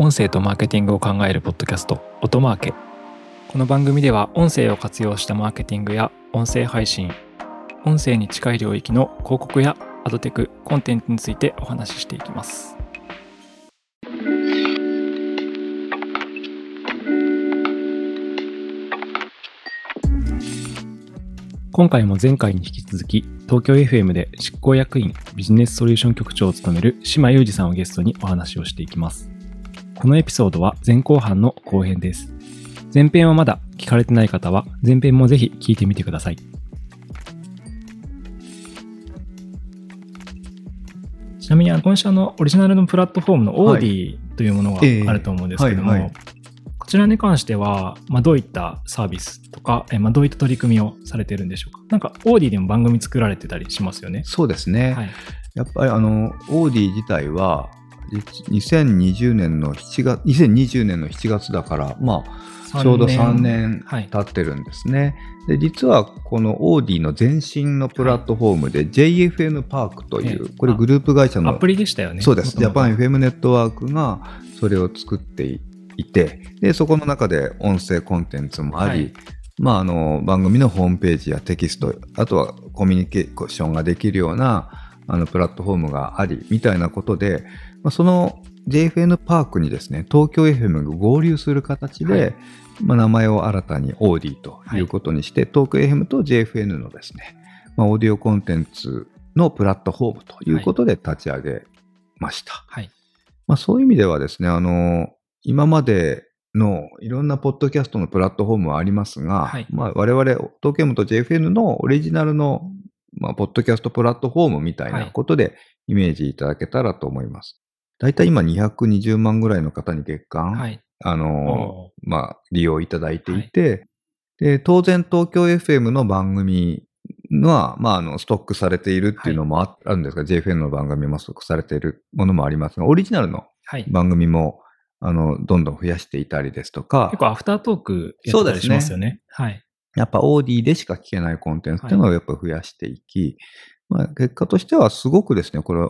音声とマーケティングを考えるポッドキャスト音マーケ。この番組では音声を活用したマーケティングや音声配信音声に近い領域の広告やアドテクコンテンツについてお話ししていきます。今回も前回に引き続き東京 FM で執行役員ビジネスソリューション局長を務める島裕二さんをゲストにお話をしていきます。このエピソードは前後半の後編です前編はまだ聞かれてない方は前編もぜひ聞いてみてくださいちなみに今週のオリジナルのプラットフォームのオーディというものがあると思うんですけども、こちらに関しては、まあ、どういったサービスとか、えまあ、どういった取り組みをされてるんでしょうかなんか、オーディでも番組作られてたりしますよね。そうですね。はい。やっぱりあの、 AuDee 自体は、2020年の7月、2020年の7月だから、まあ、ちょうど3年はい経ってるんですね。で、実はこの AuDee の前身のプラットフォームで JFN パークという、ええこれグループ会社のアプリでしたよね。そうです。ジャパン FM ネットワークがそれを作っていて、で、そこの中で音声コンテンツもあり、はいまあ、あの、番組のホームページやテキスト、あとはコミュニケーションができるような、あの、プラットフォームがあり、みたいなことで、まあ、その JFN パークにですね、東京 FM が合流する形で、はいまあ、名前を新たにオーディということにして、東京 FM と JFN のですね、まあ、オーディオコンテンツのプラットフォームということで立ち上げました。はい。まあ、そういう意味ではですね、あの、今までのいろんなポッドキャストのプラットフォームはありますが、はいまあ、我々、東京 M と JFN のオリジナルの、まあ、ポッドキャストプラットフォームみたいなことでイメージいただけたらと思います。大体今220万ぐらいの方に月間、はい。あの、まあ、利用いただいていて、で、当然東京 FM の番組は、まあ、あの、ストックされているっていうのもあ,、あるんですが、JFN の番組もストックされているものもありますが、オリジナルのはい。番組も、あの、どんどん増やしていたりですとか結、構アフタートークやってたりしますよね。はい。やっぱオーディでしか聞けないコンテンツっていうのをやっぱ増やしていき、まあ、結果としてはすごくですね、これ、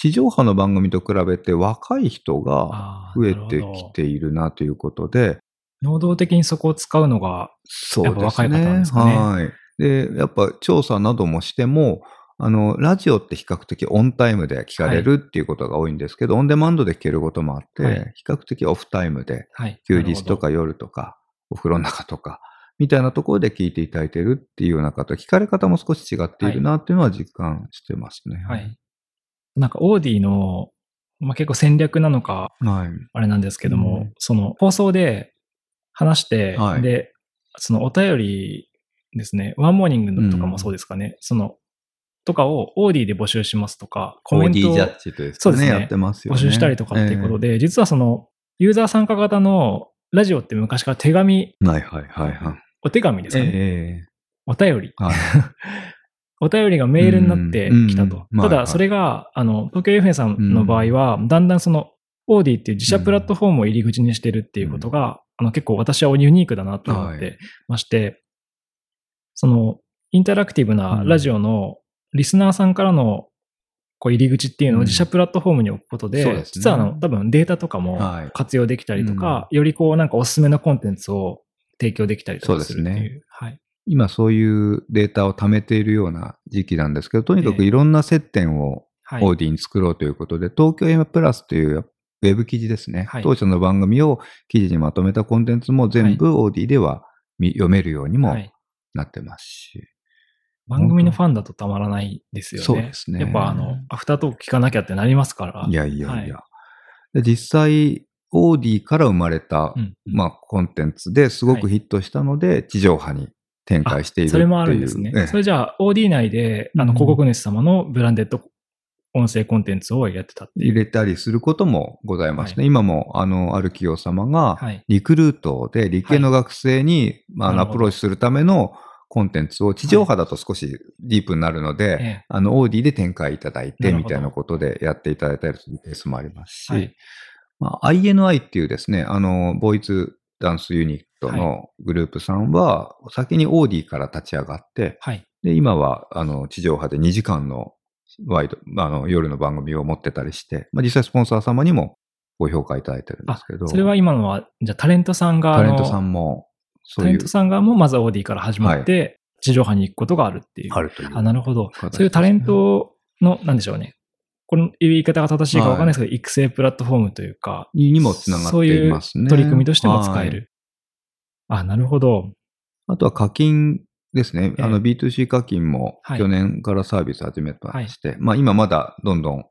地上波の番組と比べて若い人が増えてきているなということで、能動的にそこを使うのが、そうやっぱですね。若い方なんですかねはい。で、やっぱ調査などもしても、あの、ラジオって比較的オンタイムで聞かれるっていうことが多いんですけど、オンデマンドで聞けることもあって、はい比較的オフタイムで、はい。休日となか夜とか、お風呂の中とか、みたいなところで聞いていただいてるっていうような方、聞かれ方も少し違っているなっていうのは実感してますね。はい。なんか、 AuDee の、まあ、結構戦略なのか、はい。あれなんですけども、うんその放送で話して、はいで、そのお便りですね、 ONE MORNING とかもそうですかね、その、とかを AuDee で募集しますとか、コメントをオーディジャッジというそうですねやってますよね。募集したりとかっていうことで。で、実はその、ユーザー参加型のラジオって昔から手紙、はいはいはいはい。お手紙ですかね、えお便り。えはい。お便りがメールになってきたと。ただ、それが、あの、東京 FM さんの場合は、だんだんその、オーディっていう自社プラットフォームを入り口にしてるっていうことが、あの、結構私はユニークだなと思っはてまして、その、インタラクティブなラジオのリスナーさんからのこう入り口っていうのを自社プラットフォームに置くことで、そうですね。実はあの、多分データとかもはい。活用できたりとか、よりこうなんかおすすめのコンテンツを提供できたりとかするっていう。そうですはい。今そういうデータを貯めているような時期なんですけど、とにかくええいろんな接点をはい。オーディに作ろうということで、東京 M プラスというウェブ記事ですね。はい当社の番組を記事にまとめたコンテンツも全部オーディでは見読めるようにもはいなってますし。番組のファンだとたまらないですよね。そうですねやっぱあの、アフタートーク聞かなきゃってなりますから。いやいやいや。はで実際、オーディから生まれた、うんまあ、コンテンツですごくヒットしたので、地上波に展開しているっていう。それもあるんですね。ええそれじゃあ、OD 内で、あの、うん広告主様のブランデッド音声コンテンツをやってたって。入れたりすることもございますね。は今も、あの、ある企業様が、はい。リクルートで理系の学生に、まああの、アプローチするためのコンテンツを地上波だと少しディープになるので、ええあの、オーディで展開いただいて、みたいなことでやっていただいたりするケースもありますし、はいまあ、INI っていうですね、あの、ボーイズダンスユニットのグループさんは、先にオーディから立ち上がって、はい。で、今は、あの、地上波で2時間のワイド、あの、夜の番組を持ってたりして、まあ、実際スポンサー様にもご評価いただいてるんですけど。それは今のは、じゃあタレントさんが、タレントさんも、そういうタレント。さんがもまずオーディから始まって、地上波に行くことがあるっていう。あるという。あ、なるほど。そういうタレントの、なんでしょうね。この言い方が正しいかわかんないですけど、育成プラットフォームというか、ににもつながっていますね。取り組みとしても使えはいる。あ、なるほど。あとは課金ですね。ええあの B2C 課金もはい去年からサービス始めまして、まあ今まだどんどん、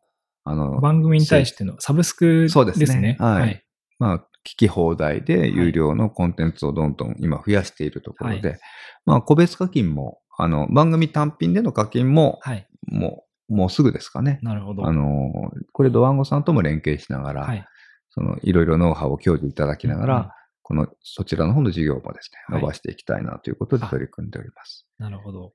あの、番組に対してのサブスクですね。そうですねはいはい。まあ聞き放題で有料のコンテンツをどんどん今増やしているところで、まあ個別課金も、あの、番組単品での課金も、はい。もう、もうすぐですかね。なるほど。あの、これドワンゴさんとも連携しながら、はい。そのいろいろノウハウを享受いただきながら、このそちらの方の事業もですね、はい伸ばしていきたいなということで取り組んでおります。なるほど。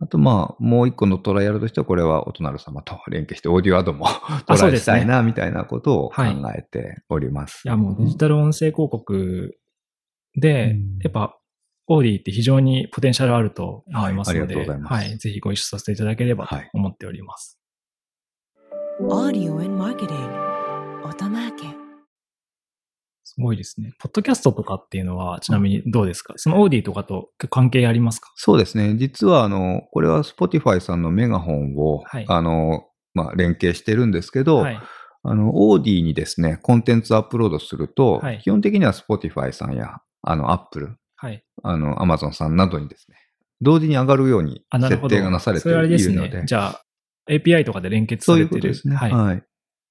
あと、まあ、もう一個のトライアルとしては、これはお隣様と連携して、オーディオアドも トそうですねライしたいな、みたいなことを考はいえております。いや、もうデジタル音声広告で、うんやっぱ、オーディって非常にポテンシャルあると思いますので、はいありがとうございますはい。ぜひご一緒させていただければとはい思っております。Audio and Marketing Otamatic すごいですね。ポッドキャストとかっていうのは、ちなみにどうですか、そのオーディとかと関係ありますか？そうですね。実は、あの、これは Spotify さんのメガホンを、はいあの、まあ、連携してるんですけど、はい。あの、オーディにですね、コンテンツアップロードすると、はい基本的には Spotify さんや、あの、Apple、はい。あの、Amazon さんなどにですね、同時に上がるように。設定がなされてそれはあれですいるので、ね。じゃあ、API とかで連結そういうされてる。ことですね。ははいい。。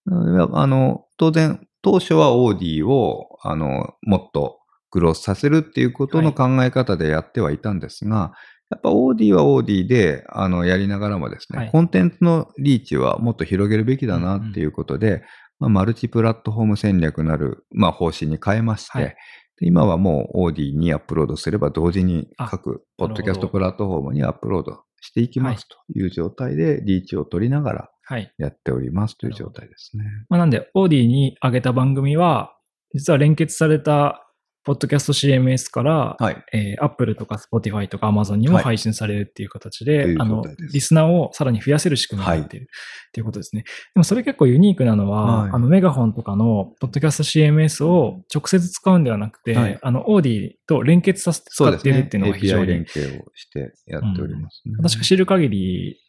なのであの、当然、当初はオーディを、あの、もっとグロースさせるっていうことの考え方でやってはいたんですが、やっぱ AuDee は AuDee で、あの、やりながらもですね、はい。コンテンツのリーチはもっと広げるべきだなっていうことで、まあ、マルチプラットフォーム戦略なる、まあ、方針に変えまして、はい。で今はもう AuDee にアップロードすれば同時にあ各ポッドキャストプラットフォームにアップロードしていきますという状態でリーチを取りながらはい。やっておりますという状態ですね。まあ、なんで、 AuDee に上げた番組は、実は連結された、ポッドキャスト CMS から、はい。えー、Apple とか Spotify とか Amazon にもはい配信されるっていう形とで、いうあのリスナーをさらに増やせる仕組みになっている、っていうことですね。でもそれ結構ユニークなのは、はいあの、メガホンとかのポッドキャスト CMS を直接使うんではなくて、はいあの、オーディと連結させて使っているっていうのが非常 API 連に、携をしてやっておりますね。私が知る限り、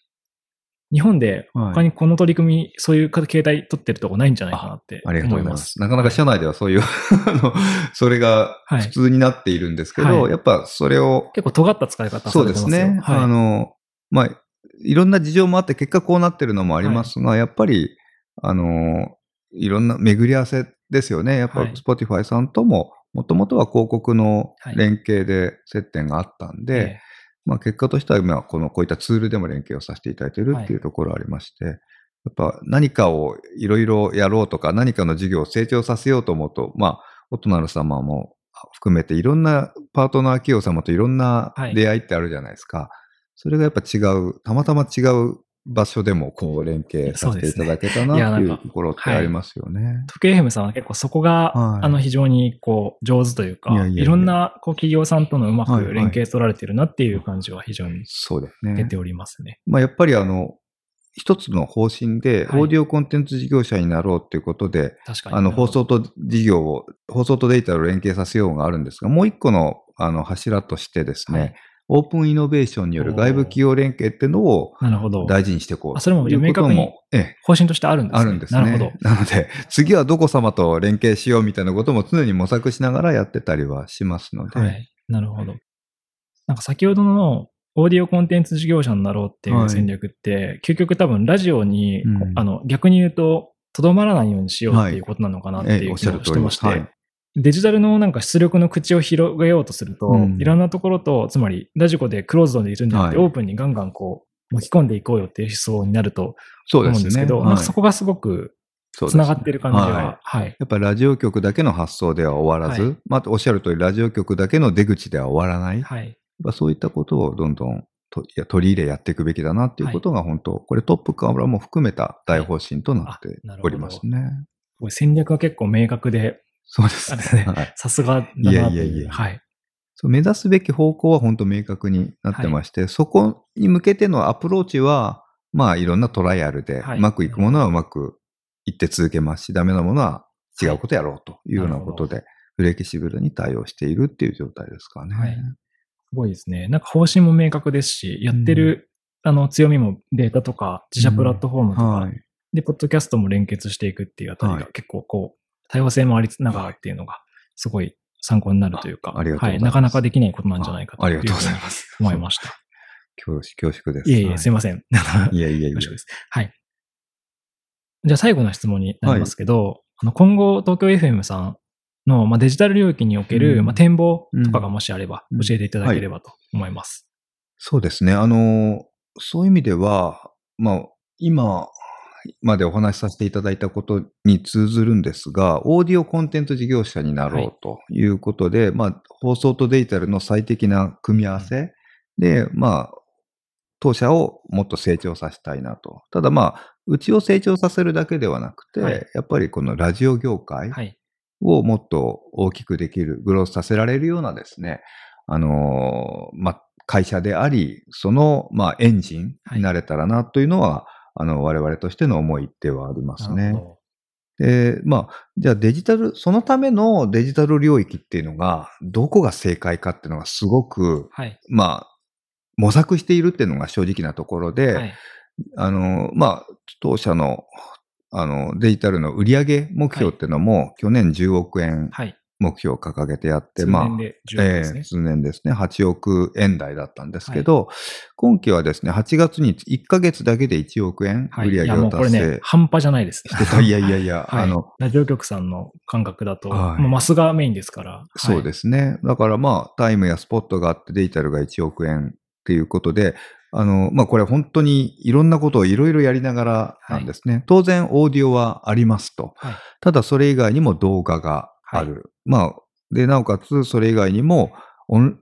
日本ではい。他にこの取り組み、そういう形態取ってるとこないんじゃないかなってありがとう思いま。ございます。す。なかなか社内ではそういう、あの、それがはい。普通になっているんですけど、はい。やっぱそれを、結構尖った使い方さそうですね。はい。あの、まあ、いろんな事情もあって結果こうなってるのもありますが、やっぱり、あの、いろんな巡り合わせですよね。やっぱはい。Spotify さんとも、もともとは広告のはい。連携で接点があったんで、えまあ結果としては今このこういったツールでも連携をさせていただいているっていうはいところありまして、やっぱ何かをいろいろやろうとか何かの事業を成長させようと思うと、まあ、お隣様も含めていろんなパートナー企業様といろんなはい出会いってあるじゃないですか。それがやっぱ違う、たまたま違う場所でもこう連携させていただけたなっていうところってありますよね。時計 FM さんは結構そこが、はいあの非常にこう上手というか、いいやいやいやろんなこう企業さんとのうまはいはいく連携取られてるなっていう感じは非常にそうですね。出ておりますね。まあ、やっぱりあの、一つの方針で、はいオーディオコンテンツ事業者になろうっていうことで、確かに。あの、放送と事業を、放送とデータを連携させようがあるんですが、もう一個の、あの、柱としてですね、はいオープンイノベーションによる外部企業連携っていうのを。大事にしていこうあそれも明確に方針としてあるんですね。あるんですね。なるほど。なので、次はどこ様と連携しようみたいなことも常に模索しながらやってたりはしますので、はい。なるほど。なんか先ほどのオーディオコンテンツ事業者になろうっていう戦略って、究極多分ラジオに、うんあの、逆に言うと、とどまらないようにしようっていうことなのかなっていう気ええおっしゃるもしてまして。はい。デジタルのなんか出力の口を広げようとすると、うんいろんなところと、つまりラジコでクローズドでいるんじゃなくて、はいオープンにガンガンこう、巻き込んでいこうよっていう思想になるとそうですね。思うんですけど、はいなんかそこがすごくそうですね繋がってる感じはいは、はい。やっぱりラジオ局だけの発想では終わらず、はいまあ、おっしゃる通り、ラジオ局だけの出口では終わらない。やっはい。ぱそういったことをどんどん取り入れやっていくべきだなっていうことが本当、これトップからも含めた大方針となっておりますね。戦略が結構明確で、そうですね。はい。さすがだなという。いやいやいや。はい。そう目指すべき方向は本当明確になってまして、そこに向けてのアプローチは、まあいろんなトライアルで、はい。うまくいくものはうまくいって続けますし、ダメなものは違うことやろうというようなことで、フレキシブルに対応しているっていう状態ですかね。はい。すごいですね。なんか方針も明確ですし、やってる、あの強みもデータとか自社プラットフォームとか、はい。で、ポッドキャストも連結していくっていうあたりはい。が結構こう、多様性もありながらっていうのが、すごい参考になるというか、あありがとうございますはい、なかなかできないことなんじゃないかとあいうふうにりがとうございます。思いました。恐縮、恐縮です。いえいえ、はいすいません。いやいやいや恐縮です。はい。じゃあ最後の質問になりますけど、あの今後、東京 FM さんの、まあ、デジタル領域における、うんまあ、展望とかがもしあれば、うん教えていただければと思います。そうですね。あの、そういう意味では、まあ、今までお話しさせていただいたことに通ずるんですが、オーディオコンテンツ事業者になろうということで、まあ、放送とデジタルの最適な組み合わせで、まあ、当社をもっと成長させたいなと。ただまあ、うちを成長させるだけではなくて、はいやっぱりこのラジオ業界はい。をもっと大きくできる、グロースさせられるようなですね、あのーまあ、会社であり、その、まあ、エンジンになれたらなというのは、あの、我々としての思いではありますね。で、まあ、じゃあデジタル、そのためのデジタル領域っていうのが、どこが正解かっていうのがすごく、はい。まあ、模索しているっていうのが正直なところで、はい。あの、まあ、当社の、あの、デジタルの売上目標っていうのも、去年10億円はい。目標を掲げてやって、数まあ年、で10ですねええ。数年ですね、8億円台だったんですけど、今期はですね、8月に1ヶ月だけで1億円はい。売上いや、もをうこれ達成ね、半端じゃないです。してた。いやいやいや、はい、あの、ラジオ局さんの感覚だと、はいもうマスがメインですから。そうですすね。だからまあ、タイムやスポットがあってデジタルが1億円っていうことで、あの、まあこれ本当にいろんなことをいろいろやりながらなんですね。当然オーディオはありますと。はい。ただそれ以外にも動画がある。まあ、で、なおかつそれ以外にも、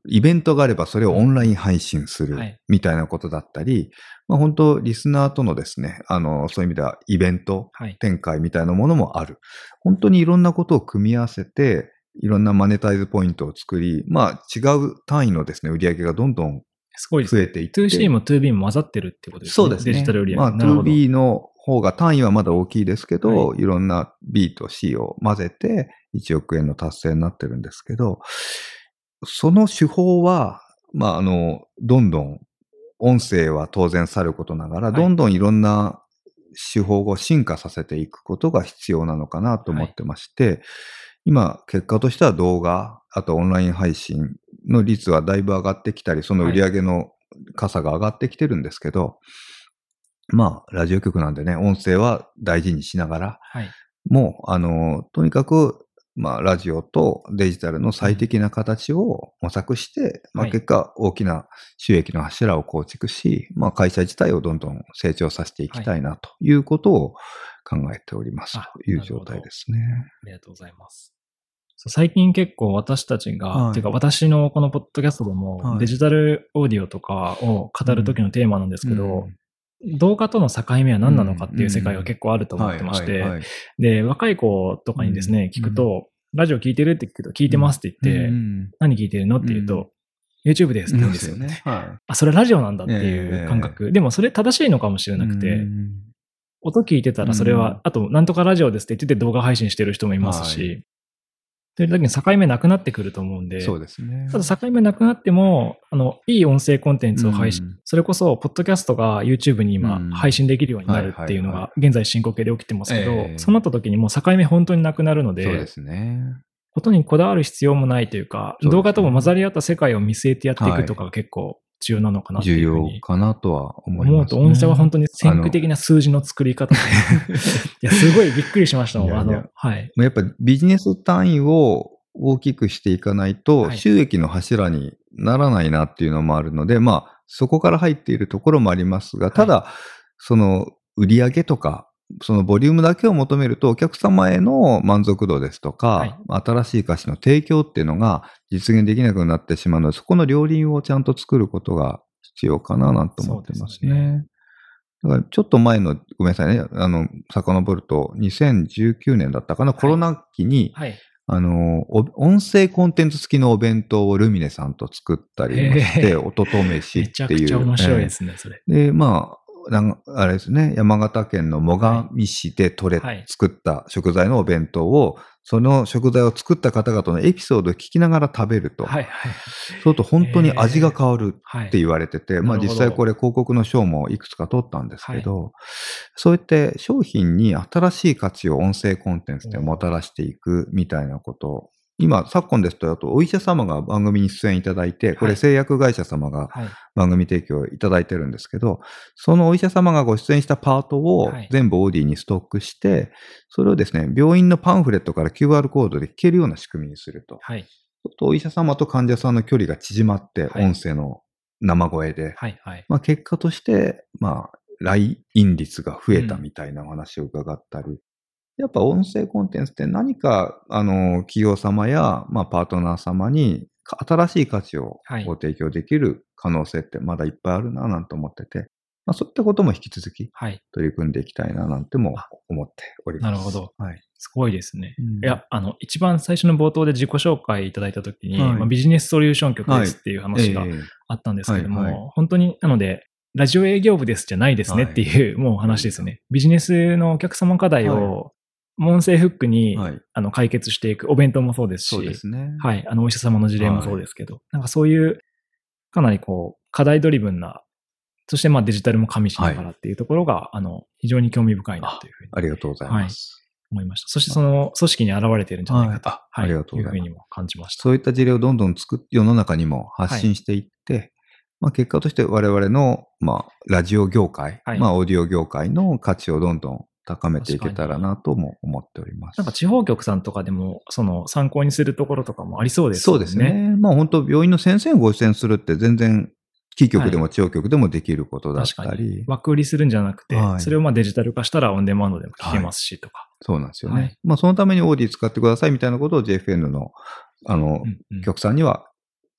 イベントがあればそれをオンライン配信するはいみたいなことだったり、まあ本当リスナーとのですね、あの、そういう意味ではイベントはい。展開みたいなものもある。本当にいろんなことを組み合わせて、いろんなマネタイズポイントを作り、まあ違う単位のですね、売り上げがどんどんすごい。増えていって。2C も 2B も混ざってるってことですね。そうですね。デジタル売り上げ。まあなるほど 2B の方が単位はまだ大きいですけど、、はいろんな B と C を混ぜて1億円の達成になってるんですけど、その手法は、まああの、どんどん音声は当然さることながら、はい。どんどんいろんな手法を進化させていくことが必要なのかなと思ってまして、今、結果としては動画、あとオンライン配信の率はだいぶ上がってきたり、その売り上げの傘が上がってきてるんですけど、まあ、ラジオ局なんでね、音声は大事にしながら、はい。もう、あの、とにかく、まあ、ラジオとデジタルの最適な形を模索して、まあ、はい。結果、大きな収益の柱を構築し、まあ、会社自体をどんどん成長させていきたいなとい。うことを考えておりますあという状態ですね。ありがとうございます。最近結構私たちが、はい。っていうか私のこのポッドキャストでも、はい。デジタルオーディオとかを語る時のテーマなんですけど、うん動画との境目は何なのかっていう世界が結構あると思ってまして、で、若い子とかにですね、うん聞くと、ラジオ聞いてるって聞くと、聞いてますって言って、うん何聞いてるのって言うと、YouTube ですって言うんですよ。ね。はあ、それラジオなんだっていう感覚。でもそれ正しいのかもしれい。なくて、うん。音聞いてたらそれは、うん。あと、なんとかラジオですって言ってて動画配信してる人もいますし、はいという時に境目なくなってくると思うんで、そうですね。ただ境目なくなっても、あの、いい音声コンテンツを配信、うんそれこそ、ポッドキャストが YouTube に今うん。配信できるようになるっていうのが、現在進行形で起きてますけど、ええ。そうなった時にもう境目本当になくなるのそうで、ですね。音にこだわる必要もないというか、動画とも混ざり合った世界を見据えてやっていくとかが結構重要なのかなって重要いうふうにかなとは思います、思うと、音声は本当に先駆的な数字の作り方で。いや、すごいびっくりしましたもん。いやいやあの、はい。やっぱビジネス単位を大きくしていかないとはい収益の柱にならないなっていうのもあるので、まあそこから入っているところもありますが、ただ、その売り上げとか、そのボリュームだけを求めるとお客様への満足度ですとか、新しい歌詞の提供っていうのが実現できなくなってしまうので、そこの両輪をちゃんと作ることが必要かななんて思ってますそうですね。だからちょっと前の、ごめんなさいね、あの、遡ると、2019年だったかな、コロナ期に、はい。あの、お音声コンテンツ付きのお弁当をルミネさんと作ったりもしへて、え音と飯めちゃくっていう。ちゃ面白いでえすね、それ。えで、まあ、なんあれですね、山形県の最上市で取れ、はい。作った食材のお弁当を、その食材を作った方々のエピソードを聞きながら食べると、はいはい。そうすると本当に味が変わるはい。って言われてて、まあなるほど。実際これ広告の賞もいくつか取ったんですけど、そうやって商品に新しい価値を音声コンテンツでもたらしていくみたいなこと、今、昨今ですと、あとお医者様が番組に出演いただいて、こはいれ製薬会社様がはい。番組提供いただいてるんですけど、そのお医者様がご出演したパートをはい全部オーディにストックして、それをですね、病院のパンフレットから QR コードで聞けるような仕組みにすると。はい。お医者様と患者さんの距離が縮まって、はい音声の生声で、はい。はい。まあ、結果として、まあ、来院率が増えたみたいなお話を伺ったり、やっぱ音声コンテンツって何か、あの、企業様や、まあ、パートナー様にか新しい価値をはいご提供できる可能性ってまだいっぱいあるな、なんて思ってて、まあ、そういったことも引き続きはい。取り組んでいきたいな、なんても思っております。なるほど。はい。すごいですね。うんいや、あの、一番最初の冒頭で自己紹介いただいたときに、はいまあ、ビジネスソリューション局ですっていう話がええあったんですけれども、はいはい本当に、なので、ラジオ営業部ですじゃないですねっていう、もう話ですね。ビジネスのお客様課題を、音声フックに、はい。あの解決していく、お弁当もそうですし、そうですね。はい、あの、お医者様の事例もそうですけど、なんかそういう、かなりこう、課題ドリブンな、そしてまあデジタルも加味しながらっていうところが、あの、非常に興味深いなというふうにありがとうございます。思いました。そしてその組織に現れているんじゃないかと、はいあありがとうございますいうふうにも感じました。そういった事例をどんどん作っ世の中にも発信していって、まあ、結果として我々の、まあ、ラジオ業界、はいまあ、オーディオ業界の価値をどんどん高めていけたらなとも思っております。なんか地方局さんとかでも、その参考にするところとかもありそうですよね。そうですね。まあ本当病院の先生をご出演するって全然、キー局でも地方局でもできることだったり、に。枠売りするんじゃなくて、はいそれをまあデジタル化したらオンデマンドでも聞けますしとか。そうなんですよね。はいまあそのためにオーディ使ってくださいみたいなことを JFN の、あの、うんうん局さんには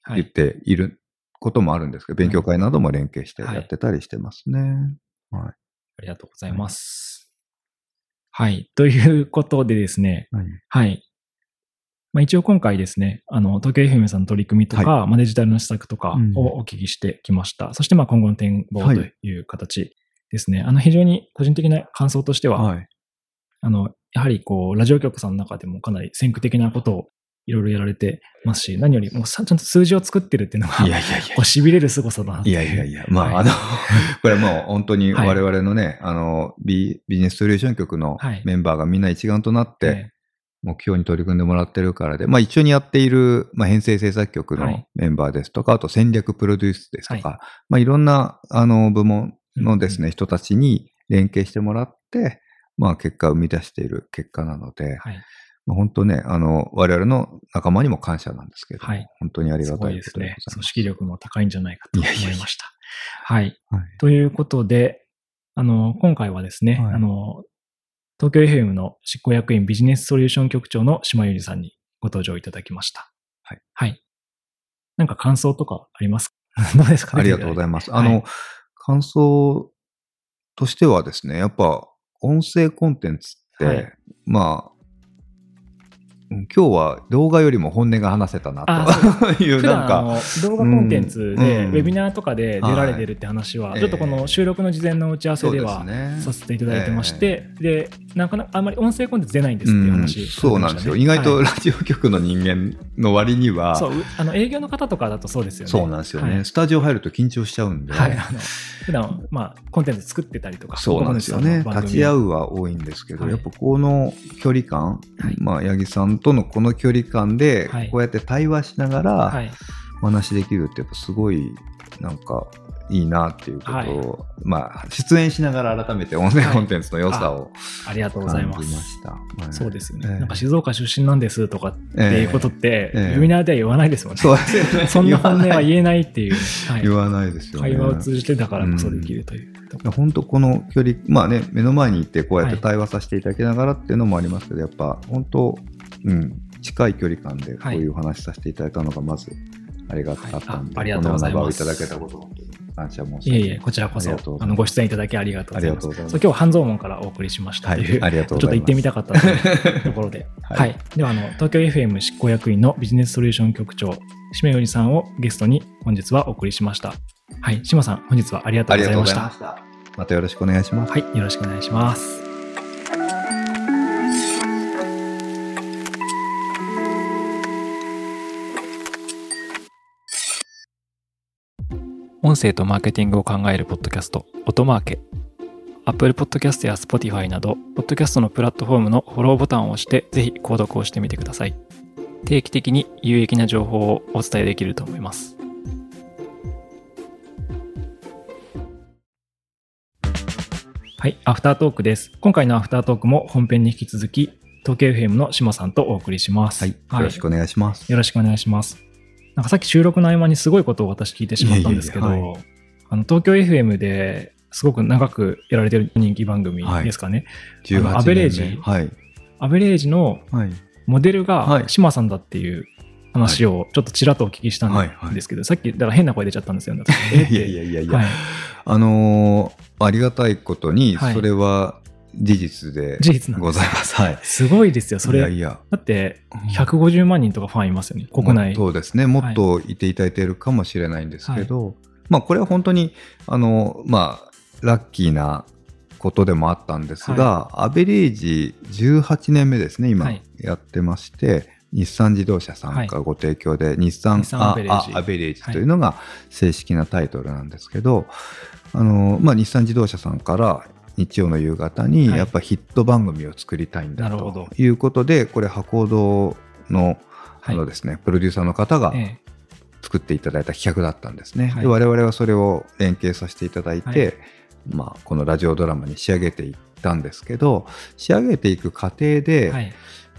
はい。言っていることもあるんですけど、勉強会なども連携してやってたりしてますね。はい。ありがとうございます。はい。ということでですね、はいはい。まあ、一応今回ですね、あの、東京 FM さんの取り組みとか、まあ、デジタルの施策とかうんをお聞きしてきました。そしてまあ今後の展望はいという形ですね。あの、非常に個人的な感想としては、はい。あの、やはりこう、ラジオ局さんの中でもかなり先駆的なことをいろいろやられてますし、何よりもうさちゃんと数字を作ってるっていうのが、いやいやいやこう痺れる凄さだないやいやいや、まあ、はい。あの、これもう本当にはい。我々のね、あのビ、ビジネスソリューション局のはい。メンバーがみんな一丸となって、え目標に取り組んでもらってるからで、まあ一緒にやっている、まあ編成制作局のはい。メンバーですとか、あと戦略プロデュースですとか、まあいろんな、あの、部門のですね、人たちに連携してもらって、まあ結果を生み出している結果なので、はい。まあ、本当ね、あの、我々の仲間にも感謝なんですけど、はい本当にありすがたいですね。組織力も高いんじゃないかと思いました。はい。はいということで、あの、今回はですね、はいあの、東京 FM の執行役員ビジネスソリューション局長の島ゆりさんにご登場いただきました。はい。はい。なんか感想とかありますか？どうですか？ありがとうございます。あの、はい感想としてはですね、やっぱ音声コンテンツって、はいまあ、うん今日は動画よりも本音が話せたなあと いう、普なんか、動画コンテンツで、うんウェビナーとかで出られてるって話は、はいちょっとこの収録の事前の打ち合わせではさせていただいてまして、で、なかなかあんまり音声コンテンツ出ないんですっていう話、うんそうなんですよ。意外とラジオ局の人間の割には、そう、うあの営業の方とかだとそうですよね。そうなんですよね、はい。スタジオ入ると緊張しちゃうんで、はい、あの普段まあコンテンツ作ってたりとか、そうなんですよね。立ち会う。うは多いんですけど、はい。やっぱこの距離感、はい。まあ、八木さんとのこの距離感ではい、こうやって対話しながらはい、お話できるって、やっぱすごい、なんか、いいなっていうことを、まあ、出演しながら改めて音声コンテンツの良さをありがとうございま。す。はい。そうですよね、ええ。なんか静岡出身なんですとかっていうことって、ええ。ウェビナーでは言わないですもんね。ね。そんな本音は言言えないっていう、はい。言わないですよね。会話を通じてだからこそできるという。ところ。本当この距離、まあね、目の前にいてこうやってはい。対話させていただきながらっていうのもありますけど、やっぱ本当、うん、近い距離感でこういうお話しさせていただいたのがまずありがたかったんで、はい。あありがとうございます。いただけたことを本当に感謝申し上げいえいえ、こちらこそあのご出演いただきありがとうございます。ます。そう今日半蔵門からお送りしました。という、はいちょっと行ってみたかったというところで、ははい。い、ではあの東京 FM 執行役員のビジネスソリューション局長島よりさんをゲストに本日はお送りしました。はい、島さん本日はありがとうございました。ございま。した。またよろしくお願いします。はい、よろしくお願いします。音声とマーケティングを考えるポッドキャスト、音マーケ。Apple Podcast や Spotify など、ポッドキャストのプラットフォームのフォローボタンを押して、ぜひ購読をしてみてください。定期的に有益な情報をお伝えできると思います。はい、アフタートークです。今回のアフタートークも本編に引き続き、東京 FM の島さんとお送りします。はい。よろしくお願いします。よろしくお願いします。なんかさっき収録の合間にすごいことを私聞いてしまったんですけど、いえいえはあの東京 FM ですごく長くやられてる人気番組ですかね。18年目。アベレージはい。アベレージのはい。モデルがはい。島さんだっていう話をちょっとちらっとお聞きしたはいはいんですけど、さっきだから変な声出ちゃったんですよ。いやいやいやいや、はい、あのーありがたいことに、はい。それは事実で事実なんございます。はい。すごいですよ。それ、いやいや、だって150万人とかファンいますよね。国内。そうですね。もっといていただいているかもしれないんですけど、まあこれは本当に、あの、まあ、ラッキーなことでもあったんですが、アベレージ18年目ですね、今はいやってまして、日産自動車さんからご提供で、日産日産アベレージああアベレージというのが正式なタイトルなんですけど、あのまあ、日産自動車さんから日曜の夕方にはい。やっぱヒット番組を作りたいんだということで、これ、博報のあはい。のですね、プロデューサーの方がええ。作っていただいた企画だったんですね。はい。で我々はそれを連携させていただいて、はい。まあ、このラジオドラマに仕上げていったんですけど仕上げていく過程で、はい。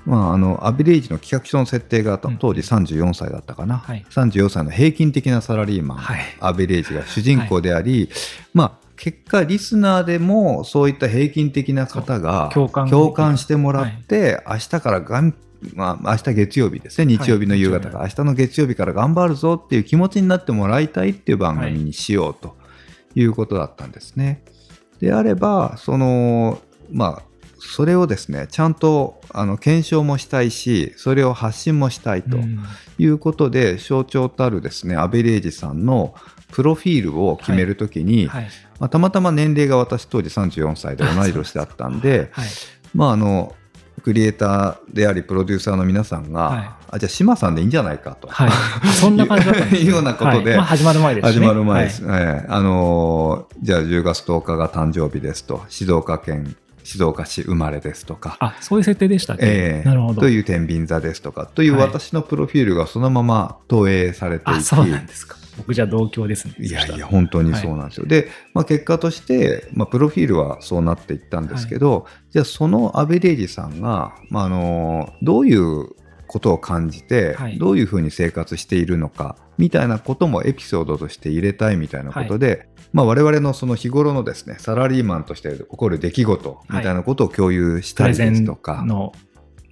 まあ、あのアベレージの企画書の設定がうん。当時34歳だったかな、はい。34歳の平均的なサラリーマン、はい。アベレージが主人公であり、まあ結果リスナーでもそういった平均的な方が共感してもらって、明日からがん、まあ、明日月曜日ですね。日曜日の夕方から、明日の月曜日から頑張るぞっていう気持ちになってもらいたいっていう番組にしようということだったんですね。であればそのまあそれをですねちゃんとあの検証もしたいしそれを発信もしたいとうん。いうことで、象徴たるですねアベレージさんのプロフィールを決めるときに、はい。まあ、たまたま年齢が私当時34歳で同い年だったんではい。まああのクリエイターでありプロデューサーの皆さんが、はい。あじゃあ島さんでいいんじゃないかと、はい。そんな感じだったね。いうようなことではい。まあ、始まる前ですし始ね。まる前です、はい。ええ。あのーじゃあ10月10日が誕生日ですと静岡県静岡市生まれですとか、あ、そういう設定でしたっけ、ええ。なるほど。という天秤座ですとか。というはい。私のプロフィールがそのまま投影されていあ、き、そうなんですか。僕じゃ同郷ですね。いやいや、本当にそうなんですよ。で、まあ、結果として、まあ、プロフィールはそうなっていったんですけど、じゃあそのアベレージさんが、まあ、あのどういうことを感じて、はい。どういうふうに生活しているのかみたいなこともエピソードとして入れたいみたいなことで、まあ、我々のその日頃のですねサラリーマンとして起こる出来事みたいなことを共有したりですとか、の、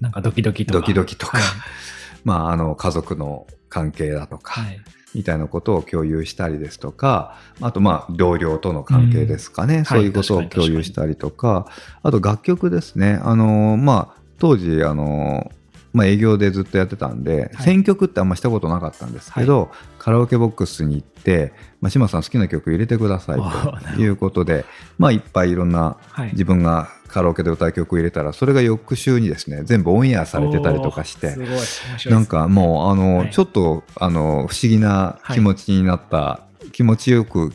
なんかドキドキとか。ドキドキとかはい。まあ、あの家族の関係だとか、はい。みたいなことを共有したりですとか、あとまあ同僚との関係ですかね、ん。そういうことを共有したりとか、あと楽曲ですね、あのまあ当時あのまあ、営業でずっとやってたんで、はい。選曲ってあんましたことなかったんですけど、カラオケボックスに行って、まあ、島さん好きな曲入れてくださいということで、まあ、いっぱいいろんなはい。自分がカラオケで歌う曲を入れたらそれが翌週にですね全部オンエアされてたりとかしておーすごい。面白いですなんかもうあの、はい。ちょっとあの不思議な気持ちになった、気持ちよく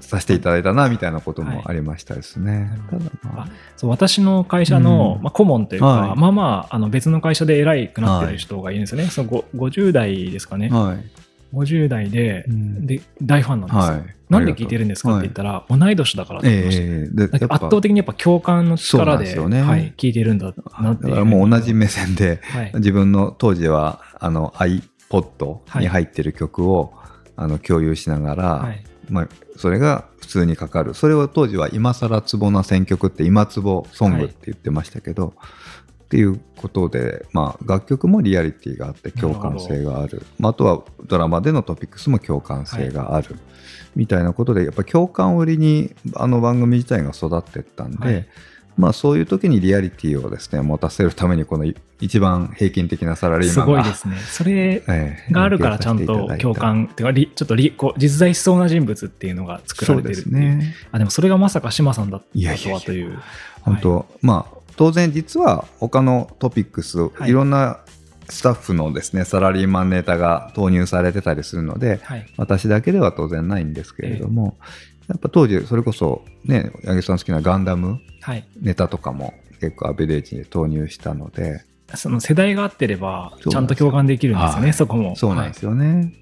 させていただいたなみたいなこともありましたですね。はいそう私の会社の、うん。まあ、顧問というか、はい。まあまああの別の会社で偉くなってる人がいるんですよね、そのご50代ですかね、はい。50代で,、うん。で大ファンなんですよ、はい。なんで聞いてるんですかって言ったら、同い年だからって言いました、ええでだけどやっぱ圧倒的にやっぱ共感の力でんでね。はい、聞いてるんだなってだからもう同じ目線ではい、自分の当時はあの iPod に入ってる曲を、あの共有しながら、はいまあ、それが普通にかかる。それを当時は今更ツボな選曲って今ツボソングって言ってましたけど、っていうことで、まあ、楽曲もリアリティがあって共感性がある。まあ、あとはドラマでのトピックスも共感性がある、みたいなことでやっぱ共感を売りにあの番組自体が育っていったんで、はいまあそういう時にリアリティをですね、持たせるために、このい一番平均的なサラリーすマンが。ごいですね。それええがあるからちゃんと共。感っていうか、りちょっとりこう実在しそうな人物っていうのが作られてるっていね。あ、でもそれがまさか島さんだったとはという。本当、まあ当然実は他のトピックス、はいいろんなスタッフのですね、サラリーマンネタが投入されてたりするので、はい。私だけでは当然ないんですけれども、やっぱ当時それこそね、八木さん好きなガンダムはい。ネタとかも結構アベレージに投入したので、その世代が合ってれば、ちゃんと共感できるんですよね、はいそこも。そうなんですよね。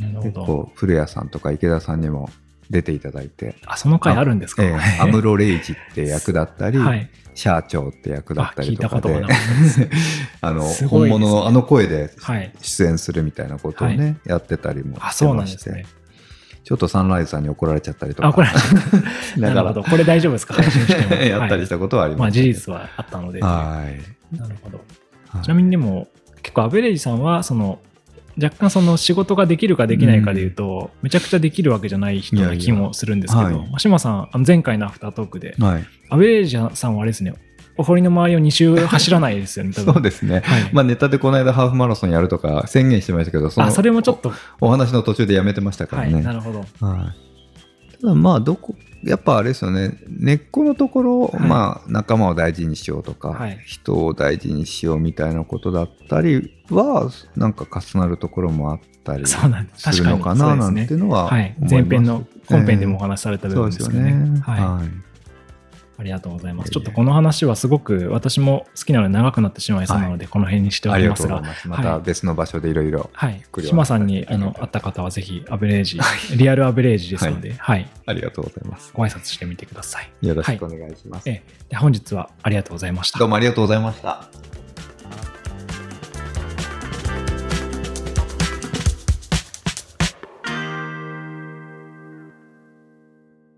はい。結構古谷さんとか池田さんにも出ていただいて、あ、その回あるんですか？ええ アムロ・レイジって役だったり、はい。シャーチョーって役だったりとかで あの本物のあの声ではい。出演するみたいなことをね、やってたりもあ、してそうなんまして、ですね。ちょっとサンライズさんに怒られちゃったりとか。あ、これ、だからなるほど。これ大丈夫ですか？やったりしはたことはありい。まあます、事実はあったので。はい。なるほど。はい。ちなみにでも、結構アベレージさんは、その、若干その仕事ができるかできないかでいうと、めちゃくちゃできるわけじゃない人な気もするんですけど、いやいや。はいまあ島さん、あの前回のアフタートークで、はい、アベレージさんはあれですね、お堀の周りを2周走らないですよね、多分。そうですね、はい。まあ、ネタでこの間ハーフマラソンやるとか宣言してましたけどそのあ、それもちょっと、おお話の途中でやめてましたからはい、ね、なるほど。はい、ただまあどこやっぱあれですよね。根っこのところ、はい。まあ仲間を大事にしようとか、はい。人を大事にしようみたいなことだったりはなんか重なるところもあったりす。するのかななんていうのははい。思います。前編の本編でもお話しされた部そう分ですすよね。はい。はいありがとうございます。いえいえちょっとこの話はすごく私も好きなので長くなってしまいそうなので、この辺にしておありますが、ます。まはいた別の場所でいろいろ。はい島さんにあの会った方はぜひアベレージ、リアルアベレージですので、はい。ありがとうございます。ご挨拶してみてください。よろしくお願いします。ええで本日はありがとうございましたどう。もありがとうございました。